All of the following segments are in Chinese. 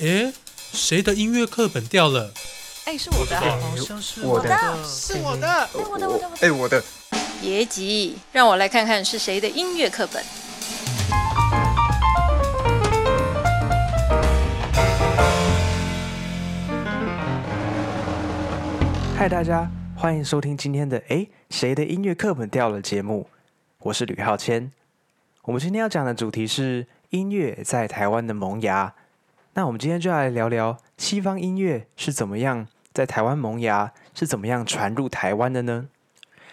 诶，谁的音乐课本掉了？哎，是我的啊，好像是我的是我的。哎，我的，我的，我的。哎，我的。别急，让我来看看是谁的音乐课本。嗨，大家，欢迎收听今天的《哎，谁的音乐课本掉了》节目。我是吕浩谦。我们今天要讲的主题是音乐在台湾的萌芽。那我们今天就来聊聊西方音乐是怎么样在台湾萌芽，是怎么样传入台湾的呢？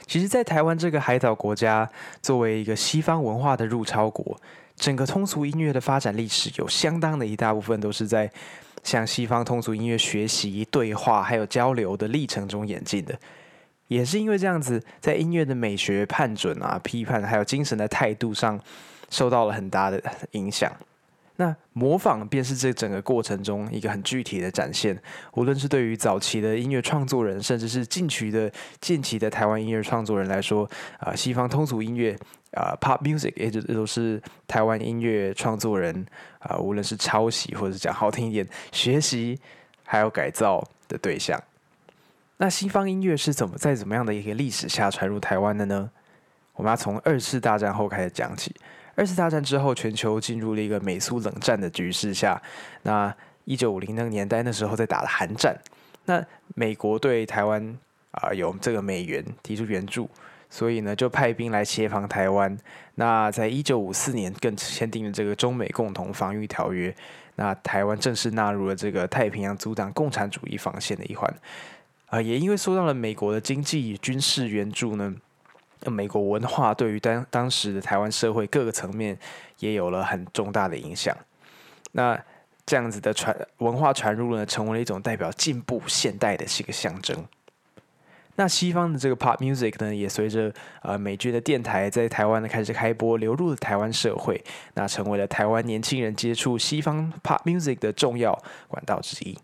其实，在台湾这个海岛国家，作为一个西方文化的入超国，整个通俗音乐的发展历史有相当的一大部分都是在向西方通俗音乐学习、对话还有交流的历程中演进的。也是因为这样子，在音乐的美学判准啊、批判还有精神的态度上，受到了很大的影响。那模仿便是这整个过程中一个很具体的展现。无论是对于早期的音乐创作人，甚至是近期的近期的台湾音乐创作人来说，啊，西方通俗音乐啊，pop music，也就都是台湾音乐创作人啊，无论是抄袭或者是讲好听一点，学习还有改造的对象。那西方音乐是怎么在怎么样的一个历史下传入台湾的呢？我们要从二次大战后开始讲起。二次大战之后，全球进入了一个美苏冷战的局势下。那一九五零那个年代，那时候在打的韩战。那美国对台湾啊有这个美元提出援助，所以呢就派兵来协防台湾。那在一九五四年更签订了这个中美共同防御条约。那台湾正式纳入了这个太平洋阻挡共产主义防线的一环。啊，也因为受到了美国的经济军事援助呢。那美国文化对于当当时的台湾社会各个层面也有了很重大的影响。那这样子的传文化传入呢，成为了一种代表进步现代的一个象征。那西方的这个 pop music 呢，也随着呃美军的电台在台湾呢开始开播，流入了台湾社会，那成为了台湾年轻人接触西方 pop music 的重要管道之一。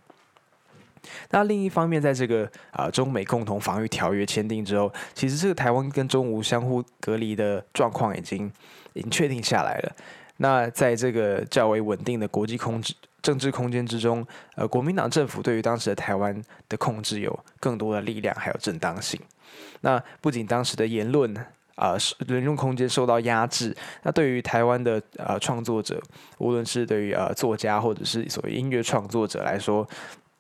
那另一方面，在这个啊中美共同防御条约签订之后，其实这个台湾跟中吴相互隔离的状况已经已经确定下来了。那在这个较为稳定的国际控制政治空间之中，呃，国民党政府对于当时的台湾的控制有更多的力量还有正当性。那不仅当时的言论啊言论空间受到压制，那对于台湾的呃创作者，无论是对于呃作家或者是所谓音乐创作者来说，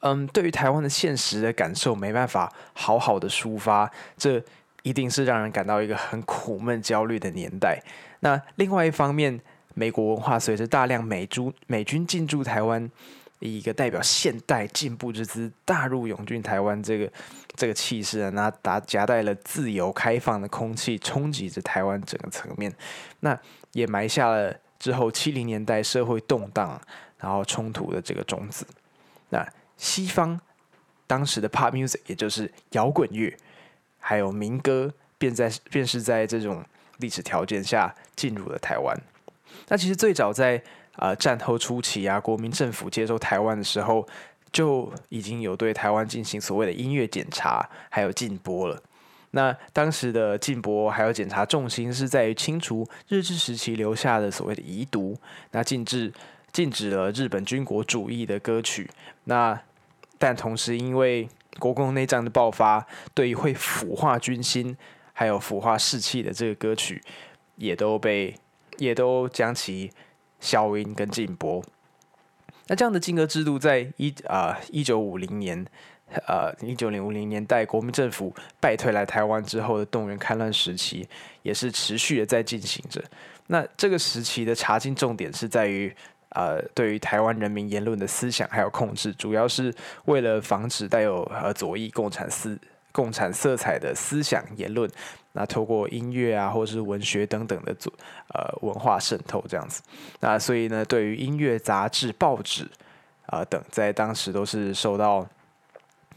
嗯，对于台湾的现实的感受没办法好好的抒发，这一定是让人感到一个很苦闷、焦虑的年代。那另外一方面，美国文化随着大量美军美军进驻台湾，以一个代表现代进步之姿大入涌进台湾这个这个气势啊，那夹夹带了自由开放的空气，冲击着台湾整个层面，那也埋下了之后七零年代社会动荡然后冲突的这个种子。那西方当时的 pop music，也就是摇滚乐，还有民歌，便在便是在这种历史条件下进入了台湾。那其实最早在呃战后初期啊，国民政府接收台湾的时候，就已经有对台湾进行所谓的音乐检查，还有禁播了。那当时的禁播还有检查重心是在于清除日治时期留下的所谓的遗毒，那禁止。禁止了日本军国主义的歌曲，那但同时因为国共内战的爆发，对于会腐化军心还有腐化士气的这个歌曲，也都被也都将其消音跟禁播。那这样的禁歌制度，在一啊一九五零年呃一九零五零年代国民政府败退来台湾之后的动员戡乱时期，也是持续的在进行着。那这个时期的查禁重点是在于。呃，对于台湾人民言论的思想还有控制，主要是为了防止带有呃左翼共产思共产色彩的思想言论，那透过音乐啊或是文学等等的组呃文化渗透这样子。那所以呢，对于音乐、杂志、报纸啊等，在当时都是受到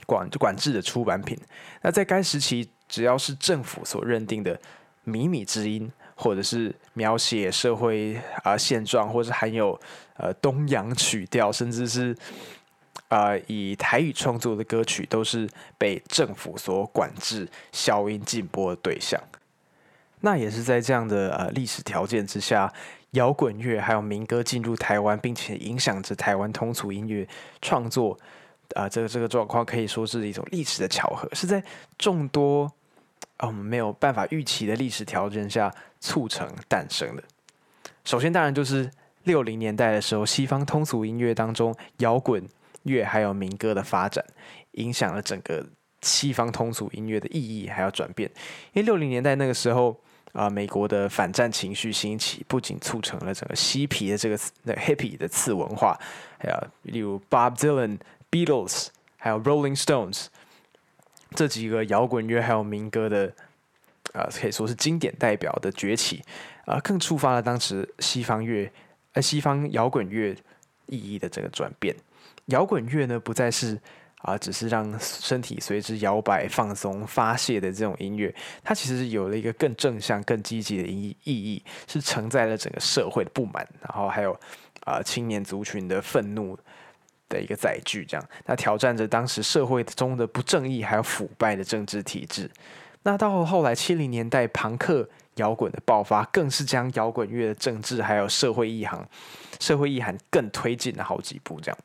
管管制的出版品。那在该时期，只要是政府所认定的靡靡之音。或者是描写社会啊现状，或是含有呃东洋曲调，甚至是啊以台语创作的歌曲，都是被政府所管制、消音禁播的对象。那也是在这样的呃历史条件之下，摇滚乐还有民歌进入台湾，并且影响着台湾通俗音乐创作，啊，这个这个状况可以说是一种历史的巧合，是在众多啊我们没有办法预期的历史条件下促成诞生的。首先，当然就是六零年代的时候，西方通俗音乐当中摇滚乐还有民歌的发展，影响了整个西方通俗音乐的意义还有转变。因为六零年代那个时候。啊，美国的反战情绪兴起，不仅促成了整个嬉皮的这个那 hippie 的次文化，还有例如 Bob Dylan、Beatles，还有 Rolling Stones 这几个摇滚乐还有民歌的啊，可以说是经典代表的崛起啊，更触发了当时西方乐呃西方摇滚乐意义的这个转变。摇滚乐呢，不再是。啊，只是让身体随之摇摆、放松、发泄的这种音乐，它其实有了一个更正向、更积极的意意义，是承载了整个社会的不满，然后还有啊青年族群的愤怒的一个载具。这样，那挑战着当时社会中的不正义还有腐败的政治体制。那到后来七零年代朋克摇滚的爆发，更是将摇滚乐的政治还有社会意涵、社会意涵更推进了好几步。这样。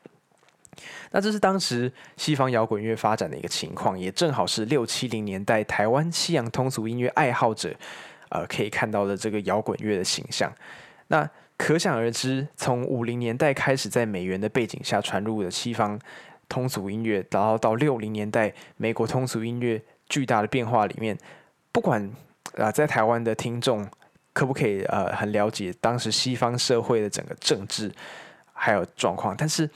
那这是当时西方摇滚乐发展的一个情况，也正好是六七零年代台湾西洋通俗音乐爱好者，呃，可以看到的这个摇滚乐的形象。那可想而知，从五零年代开始在美元的背景下传入的西方通俗音乐，然后到六零年代美国通俗音乐巨大的变化里面，不管啊在台湾的听众可不可以呃很了解当时西方社会的整个政治还有状况，但是。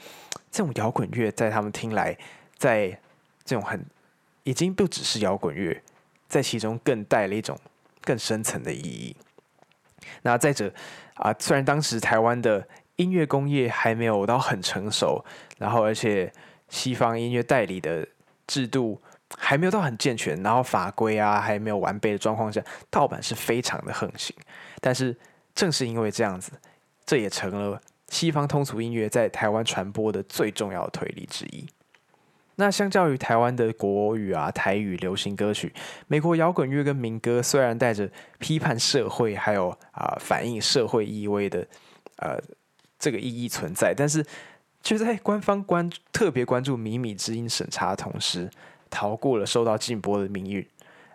这种摇滚乐在他们听来，在这种很已经不只是摇滚乐，在其中更带了一种更深层的意义。那再者啊，虽然当时台湾的音乐工业还没有到很成熟，然后而且西方音乐代理的制度还没有到很健全，然后法规啊还没有完备的状况下，盗版是非常的横行。但是正是因为这样子，这也成了。西方通俗音乐在台湾传播的最重要的推力之一。那相较于台湾的国语啊、台语流行歌曲，美国摇滚乐跟民歌虽然带着批判社会还有啊反映社会意味的呃这个意义存在，但是却在官方关特别关注靡靡之音审查的同时，逃过了受到禁播的命运。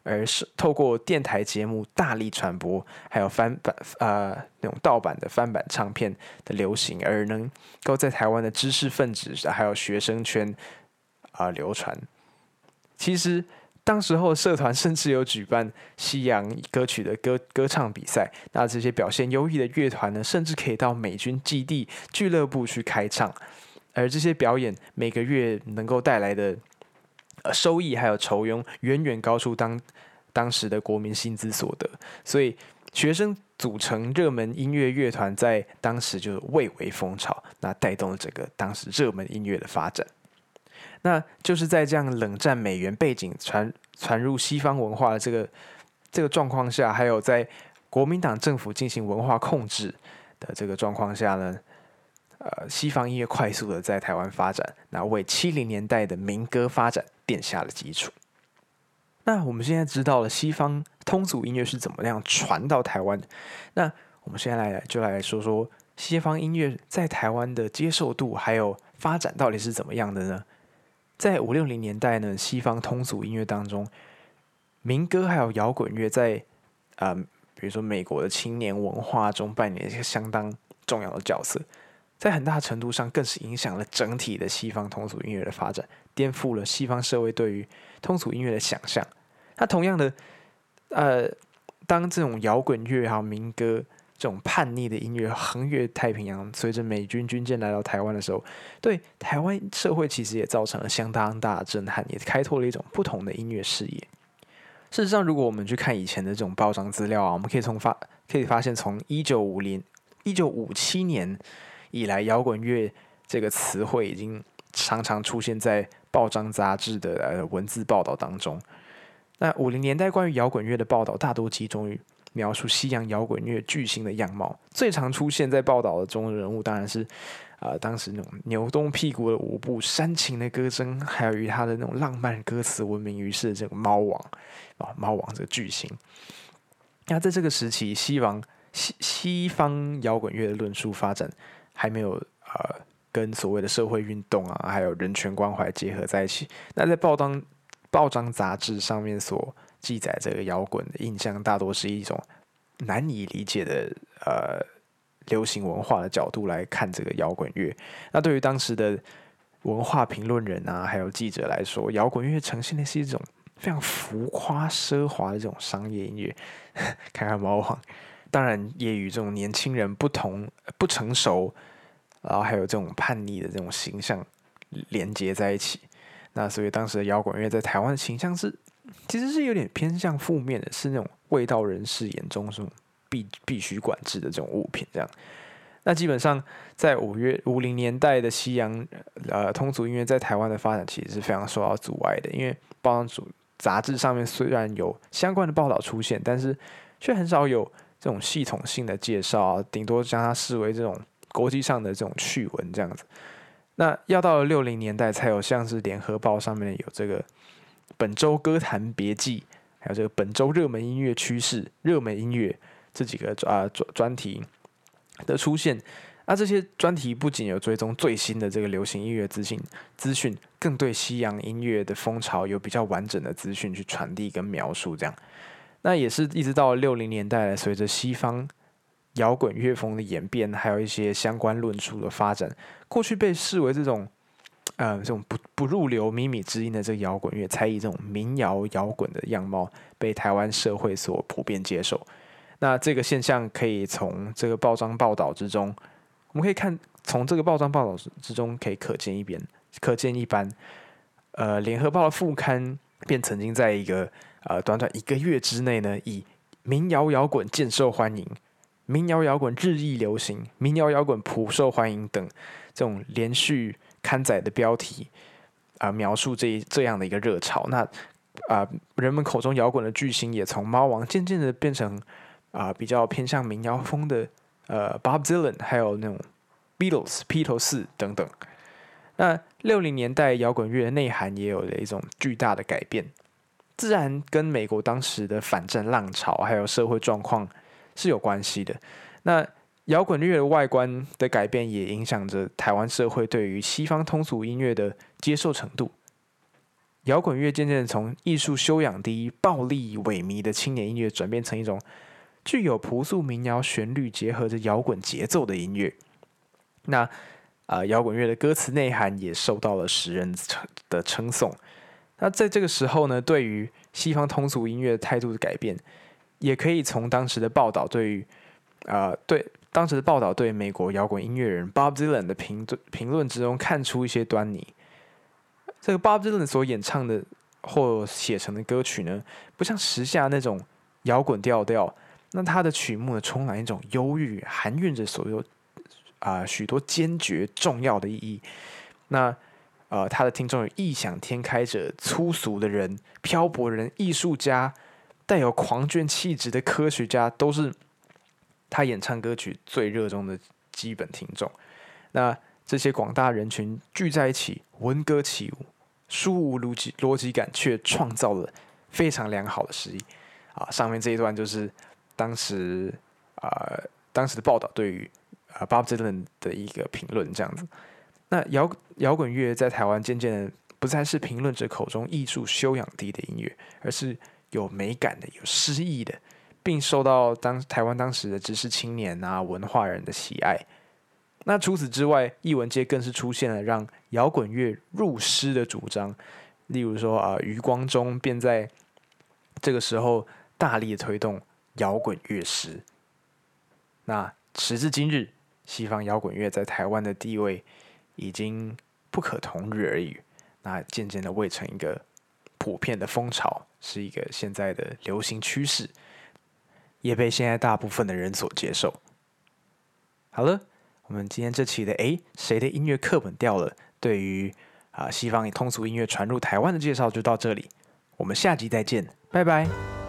而是透过电台节目大力传播，还有翻版呃那种盗版的翻版唱片的流行，而能够在台湾的知识分子还有学生圈啊流传。其实当时候社团甚至有举办西洋歌曲的歌歌唱比赛，那这些表现优异的乐团呢，甚至可以到美军基地俱乐部去开唱，而这些表演每个月能够带来的。呃，收益还有酬庸远远高出当当时的国民薪资所得，所以学生组成热门音乐乐团在当时就蔚为风潮，那带动了整个当时热门音乐的发展。那就是在这样冷战美元背景传传入西方文化的这个这个状况下，还有在国民党政府进行文化控制的这个状况下呢？呃，西方音乐快速的在台湾发展，那为七零年代的民歌发展奠下了基础。那我们现在知道了西方通俗音乐是怎么样传到台湾的，那我们现在来就来说说西方音乐在台湾的接受度还有发展到底是怎么样的呢？在五六零年代呢，西方通俗音乐当中，民歌还有摇滚乐在呃，比如说美国的青年文化中扮演一个相当重要的角色。在很大程度上，更是影响了整体的西方通俗音乐的发展，颠覆了西方社会对于通俗音乐的想象。那同样的，呃，当这种摇滚乐还有民歌这种叛逆的音乐横越太平洋，随着美军军舰来到台湾的时候，对台湾社会其实也造成了相当大的震撼，也开拓了一种不同的音乐视野。事实上，如果我们去看以前的这种报章资料啊，我们可以从发可以发现，从一九五零一九五七年。以来，摇滚乐这个词汇已经常常出现在报章杂志的呃文字报道当中。那五零年代关于摇滚乐的报道，大多集中于描述西洋摇滚乐巨星的样貌。最常出现在报道的中的人物，当然是啊，当时那种扭动屁股的舞步、煽情的歌声，还有与他的那种浪漫歌词闻名于世的这个猫王啊，猫王这个巨星。那在这个时期，西方西西方摇滚乐的论述发展还没有呃跟所谓的社会运动啊，还有人权关怀结合在一起。那在报章报章杂志上面所记载这个摇滚的印象，大多是一种难以理解的呃流行文化的角度来看这个摇滚乐。那对于当时的文化评论人啊，还有记者来说，摇滚乐呈现的是一种非常浮夸奢华的这种商业音乐，看看猫王。当然，也与这种年轻人不同、不成熟，然后还有这种叛逆的这种形象连接在一起。那所以当时的摇滚乐在台湾的形象是，其实是有点偏向负面的，是那种味道人士眼中是必必须管制的这种物品。这样，那基本上在五月五零年代的西洋呃通俗音乐在台湾的发展，其实是非常受到阻碍的，因为报章主杂志上面虽然有相关的报道出现，但是却很少有这种系统性的介绍啊，顶多将它视为这种国际上的这种趣闻这样子。那要到了六零年代，才有像是联合报上面有这个本周歌坛别记，还有这个本周热门音乐趋势、热门音乐这几个啊专专题的出现。那这些专题不仅有追踪最新的这个流行音乐资讯资讯，更对西洋音乐的风潮有比较完整的资讯去传递跟描述。这样，那也是一直到六零年代，随着西方。摇滚乐风的演变，还有一些相关论述的发展，过去被视为这种，呃，这种不不入流、靡靡之音的这个摇滚乐，才以这种民谣摇滚的样貌被台湾社会所普遍接受。那这个现象可以从这个报章报道之中，我们可以看，从这个报章报道之中可以可见一边，可见一斑。呃，联合报的副刊便曾经在一个呃短短一个月之内呢，以民谣摇滚渐受欢迎。民谣摇滚日益流行，民谣摇滚普受欢迎等这种连续刊载的标题啊，描述这这样的一个热潮。那啊，人们口中摇滚的巨星也从猫王渐渐的变成啊比较偏向民谣风的呃 Bob Dylan，还有那种 Beatles 披头士等等。那六零年代摇滚乐的内涵也有了一种巨大的改变，自然跟美国当时的反战浪潮还有社会状况。是有关系的。那摇滚乐的外观的改变，也影响着台湾社会对于西方通俗音乐的接受程度。摇滚乐渐渐从艺术修养低、暴力萎靡的青年音乐，转变成一种具有朴素民谣旋律结合着摇滚节奏的音乐。那啊，摇滚乐的歌词内涵也受到了时人的称颂。那在这个时候呢，对于西方通俗音乐态度的改变。也可以从当时的报道对于，呃，对当时的报道对美国摇滚音乐人 Bob Dylan 的评评论之中看出一些端倪。这个 Bob Dylan 所演唱的或写成的歌曲呢，不像时下那种摇滚调调，那他的曲目呢，充满一种忧郁，含蕴着所有啊许多坚决重要的意义。那呃，他的听众有异想天开者、粗俗的人、漂泊人、艺术家。带有狂狷气质的科学家，都是他演唱歌曲最热衷的基本听众。那这些广大人群聚在一起，闻歌起舞，殊无逻辑逻辑感，却创造了非常良好的诗意。啊，上面这一段就是当时啊当时的报道对于啊 Bob Dylan 的一个评论，这样子。那摇摇滚乐在台湾渐渐的不再是评论者口中艺术修养低的音乐，而是。有美感的、有诗意的，并受到当台湾当时的知识青年啊、文化人的喜爱。那除此之外，艺文界更是出现了让摇滚乐入诗的主张。例如说啊，余光中便在这个时候大力推动摇滚乐诗。那时至今日，西方摇滚乐在台湾的地位已经不可同日而语。那渐渐的，未成一个。普遍的风潮是一个现在的流行趋势，也被现在大部分的人所接受。好了，我们今天这期的诶，谁的音乐课本掉了？对于啊西方通俗音乐传入台湾的介绍就到这里，我们下集再见，拜拜。